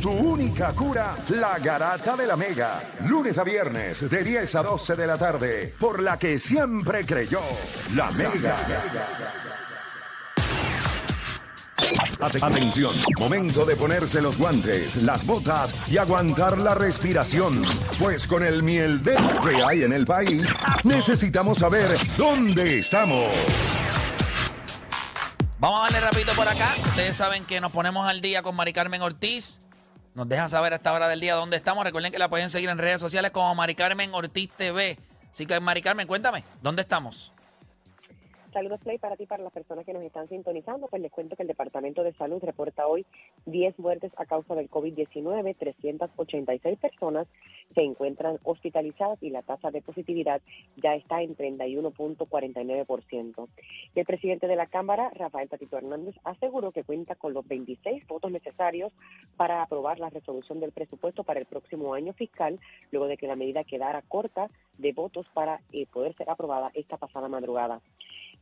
Tu única cura, la garata de la Mega. Lunes a viernes de 10 a 12 de la tarde, por la que siempre creyó, la Mega. Atención, momento de ponerse los guantes, las botas y aguantar la respiración. Pues con el miel de que hay en el país, necesitamos saber dónde estamos. Vamos a darle rapidito por acá. Ustedes saben que nos ponemos al día con Mari Carmen Ortiz. Nos deja saber a esta hora del día dónde estamos. Recuerden que la pueden seguir en redes sociales como Mari Carmen Ortiz TV. Así que, Mari Carmen, cuéntame, ¿dónde estamos? Saludos, Play, para ti, para las personas que nos están sintonizando. Pues les cuento que el Departamento de Salud reporta hoy 10 muertes a causa del COVID-19. 386 personas se encuentran hospitalizadas y la tasa de positividad ya está en 31.49%. Y el presidente de la Cámara, Rafael Tatito Hernández, aseguró que cuenta con los 26 votos necesarios para aprobar la resolución del presupuesto para el próximo año fiscal, luego de que la medida quedara corta de votos para eh, poder ser aprobada esta pasada madrugada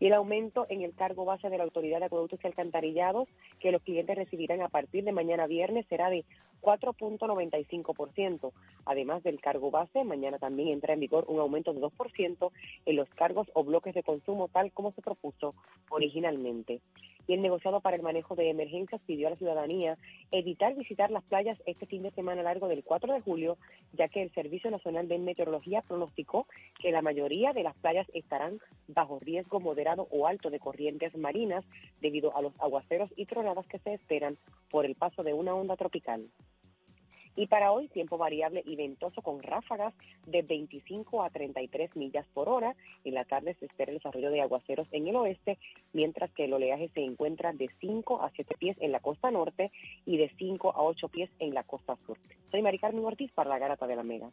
y el aumento en el cargo base de la Autoridad de Acueductos y Alcantarillados que los clientes recibirán a partir de mañana viernes será de 4.95%. Además del cargo base, mañana también entra en vigor un aumento de 2% en los cargos o bloques de consumo tal como se propuso originalmente. Y el negociado para el manejo de emergencias pidió a la ciudadanía evitar visitar las playas este fin de semana largo del 4 de julio, ya que el Servicio Nacional de Meteorología pronosticó que la mayoría de las playas estarán bajo riesgo moderado o alto de corrientes marinas debido a los aguaceros y tronadas que se esperan por el paso de una onda tropical. Y para hoy, tiempo variable y ventoso con ráfagas de 25 a 33 millas por hora. En la tarde se espera el desarrollo de aguaceros en el oeste, mientras que el oleaje se encuentra de 5 a 7 pies en la costa norte y de 5 a 8 pies en la costa sur. Soy Mari Carmen Ortiz para la Garata de la Mega.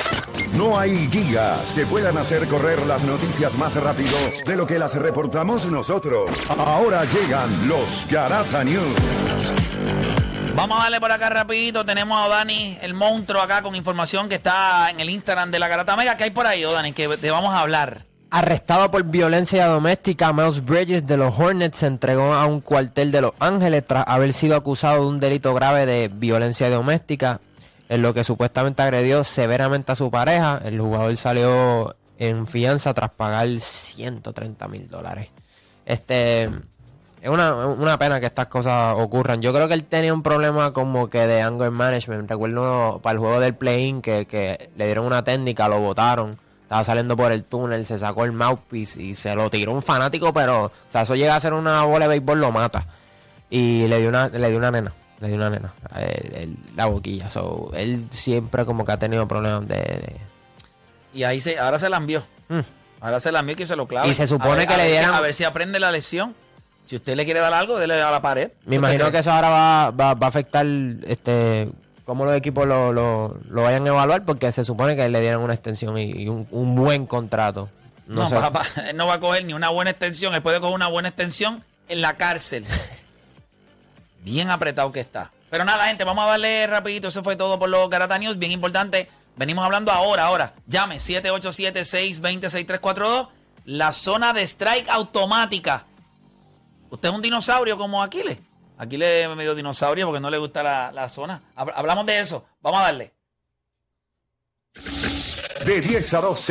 No hay guías que puedan hacer correr las noticias más rápido de lo que las reportamos nosotros. Ahora llegan los Garata News. Vamos a darle por acá rapidito. Tenemos a Dani, el monstruo, acá con información que está en el Instagram de la Garata Mega. ¿Qué hay por ahí, Dani? Que te vamos a hablar. Arrestado por violencia doméstica, Miles Bridges de los Hornets se entregó a un cuartel de Los Ángeles tras haber sido acusado de un delito grave de violencia doméstica, en lo que supuestamente agredió severamente a su pareja. El jugador salió en fianza tras pagar 130 mil dólares. Este es una, una, pena que estas cosas ocurran. Yo creo que él tenía un problema como que de anger management. Recuerdo para el juego del play-in que, que le dieron una técnica, lo votaron estaba saliendo por el túnel, se sacó el mouthpiece y se lo tiró un fanático, pero, o sea, eso llega a ser una bola de béisbol, lo mata. Y le dio una, le dio una nena, le dio una nena, la boquilla. So, él siempre como que ha tenido problemas de... Y ahí se, ahora se la envió. Mm. Ahora se la envió que se lo clava. Y se supone que le dieran... a ver si aprende la lesión. Si usted le quiere dar algo, déle a la pared. Me imagino que eso ahora va, va, va a afectar este cómo los equipos lo, lo, lo, vayan a evaluar, porque se supone que le dieran una extensión y, un, un, buen contrato. No, no va, él no va a coger ni una buena extensión, él puede coger una buena extensión en la cárcel. Bien apretado que está. Pero nada, gente, vamos a darle rapidito. Eso fue todo por los Garata News. Bien importante. Venimos hablando ahora, ahora. Llame 787-620-6342. La zona de strike automática. ¿Usted es un dinosaurio como Aquiles? Aquí le medio dinosaurio porque no le gusta la, la zona. Hablamos de eso. Vamos a darle. De 10 a 12.